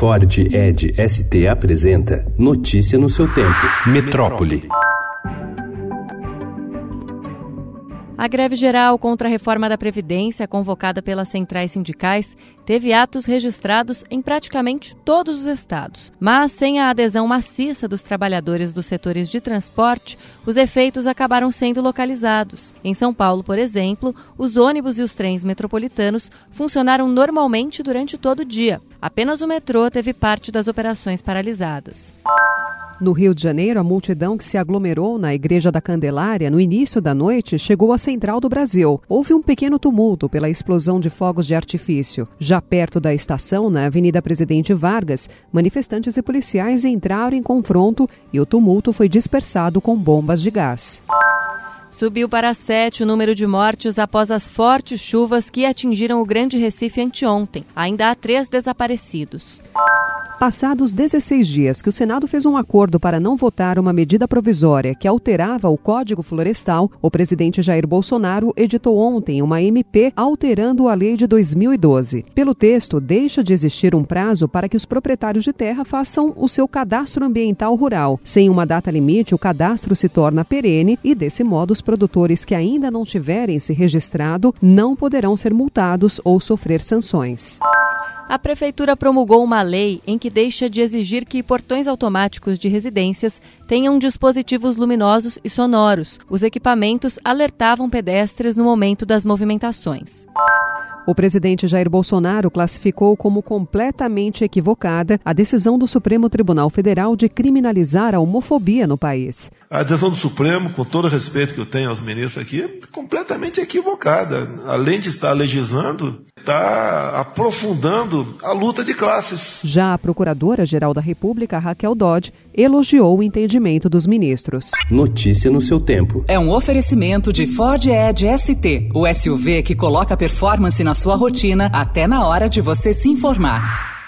Ford Ed ST apresenta Notícia no seu tempo. Metrópole. A greve geral contra a reforma da Previdência, convocada pelas centrais sindicais, teve atos registrados em praticamente todos os estados. Mas, sem a adesão maciça dos trabalhadores dos setores de transporte, os efeitos acabaram sendo localizados. Em São Paulo, por exemplo, os ônibus e os trens metropolitanos funcionaram normalmente durante todo o dia. Apenas o metrô teve parte das operações paralisadas. No Rio de Janeiro, a multidão que se aglomerou na Igreja da Candelária no início da noite chegou à Central do Brasil. Houve um pequeno tumulto pela explosão de fogos de artifício. Já perto da estação, na Avenida Presidente Vargas, manifestantes e policiais entraram em confronto e o tumulto foi dispersado com bombas de gás. Subiu para sete o número de mortes após as fortes chuvas que atingiram o Grande Recife anteontem. Ainda há três desaparecidos. Passados 16 dias que o Senado fez um acordo para não votar uma medida provisória que alterava o Código Florestal, o presidente Jair Bolsonaro editou ontem uma MP alterando a lei de 2012. Pelo texto, deixa de existir um prazo para que os proprietários de terra façam o seu cadastro ambiental rural. Sem uma data limite, o cadastro se torna perene e, desse modo, os produtores que ainda não tiverem se registrado não poderão ser multados ou sofrer sanções a Prefeitura promulgou uma lei em que deixa de exigir que portões automáticos de residências tenham dispositivos luminosos e sonoros. Os equipamentos alertavam pedestres no momento das movimentações. O presidente Jair Bolsonaro classificou como completamente equivocada a decisão do Supremo Tribunal Federal de criminalizar a homofobia no país. A decisão do Supremo, com todo o respeito que eu tenho aos ministros aqui, é completamente equivocada. Além de estar legislando, está aprofundando a luta de classes. Já a Procuradora-Geral da República, Raquel Dodge, elogiou o entendimento dos ministros. Notícia no seu tempo. É um oferecimento de Ford Edge ST, o SUV que coloca performance na sua rotina até na hora de você se informar.